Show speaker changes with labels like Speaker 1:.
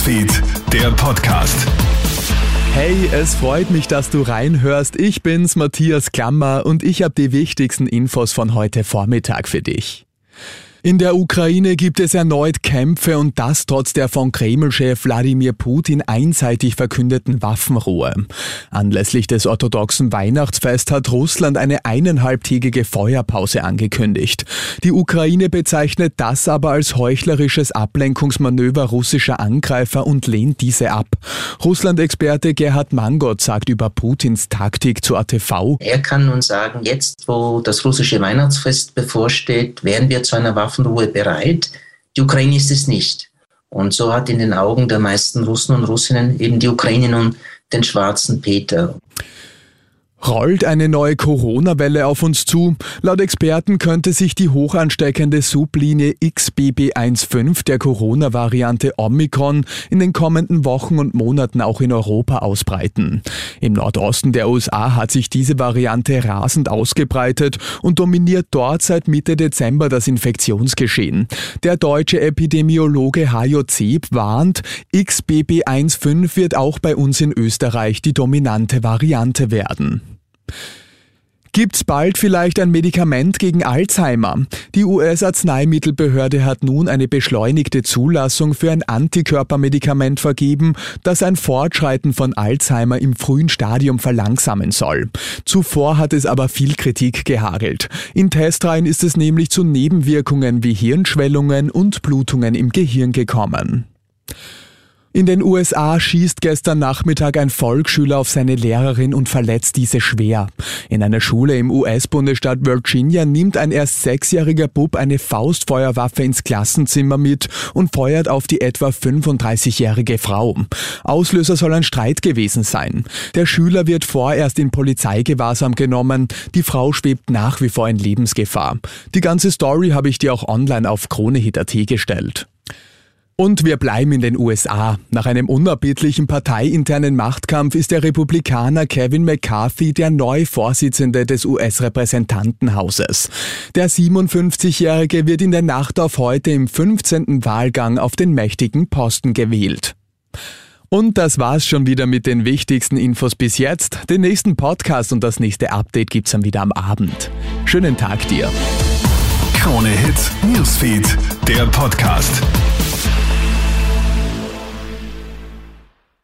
Speaker 1: Newsfeed, der Podcast.
Speaker 2: Hey, es freut mich, dass du reinhörst. Ich bin's, Matthias Klammer, und ich habe die wichtigsten Infos von heute Vormittag für dich. In der Ukraine gibt es erneut Kämpfe und das trotz der von Kreml-Chef Wladimir Putin einseitig verkündeten Waffenruhe. Anlässlich des orthodoxen Weihnachtsfest hat Russland eine eineinhalbtägige Feuerpause angekündigt. Die Ukraine bezeichnet das aber als heuchlerisches Ablenkungsmanöver russischer Angreifer und lehnt diese ab. Russland-Experte Gerhard Mangot sagt über Putins Taktik zu ATV.
Speaker 3: Er kann nun sagen, jetzt wo das russische Weihnachtsfest bevorsteht, werden wir zu einer Waffe Waffenruhe bereit. Die Ukraine ist es nicht. Und so hat in den Augen der meisten Russen und Russinnen eben die Ukraine nun den schwarzen Peter.
Speaker 2: Rollt eine neue Corona-Welle auf uns zu? Laut Experten könnte sich die hochansteckende Sublinie XBB15 der Corona-Variante Omikron in den kommenden Wochen und Monaten auch in Europa ausbreiten. Im Nordosten der USA hat sich diese Variante rasend ausgebreitet und dominiert dort seit Mitte Dezember das Infektionsgeschehen. Der deutsche Epidemiologe Hajo Zeb warnt, XBB15 wird auch bei uns in Österreich die dominante Variante werden. Gibt's bald vielleicht ein Medikament gegen Alzheimer? Die US-Arzneimittelbehörde hat nun eine beschleunigte Zulassung für ein Antikörpermedikament vergeben, das ein Fortschreiten von Alzheimer im frühen Stadium verlangsamen soll. Zuvor hat es aber viel Kritik gehagelt. In Testreihen ist es nämlich zu Nebenwirkungen wie Hirnschwellungen und Blutungen im Gehirn gekommen. In den USA schießt gestern Nachmittag ein Volksschüler auf seine Lehrerin und verletzt diese schwer. In einer Schule im US-Bundesstaat Virginia nimmt ein erst sechsjähriger Bub eine Faustfeuerwaffe ins Klassenzimmer mit und feuert auf die etwa 35-jährige Frau. Auslöser soll ein Streit gewesen sein. Der Schüler wird vorerst in Polizeigewahrsam genommen. Die Frau schwebt nach wie vor in Lebensgefahr. Die ganze Story habe ich dir auch online auf KroneHit.at gestellt. Und wir bleiben in den USA. Nach einem unerbittlichen parteiinternen Machtkampf ist der Republikaner Kevin McCarthy der neue Vorsitzende des US-Repräsentantenhauses. Der 57-Jährige wird in der Nacht auf heute im 15. Wahlgang auf den mächtigen Posten gewählt. Und das war's schon wieder mit den wichtigsten Infos bis jetzt. Den nächsten Podcast und das nächste Update gibt's dann wieder am Abend. Schönen Tag dir.
Speaker 1: Krone Hits, Newsfeed, der Podcast.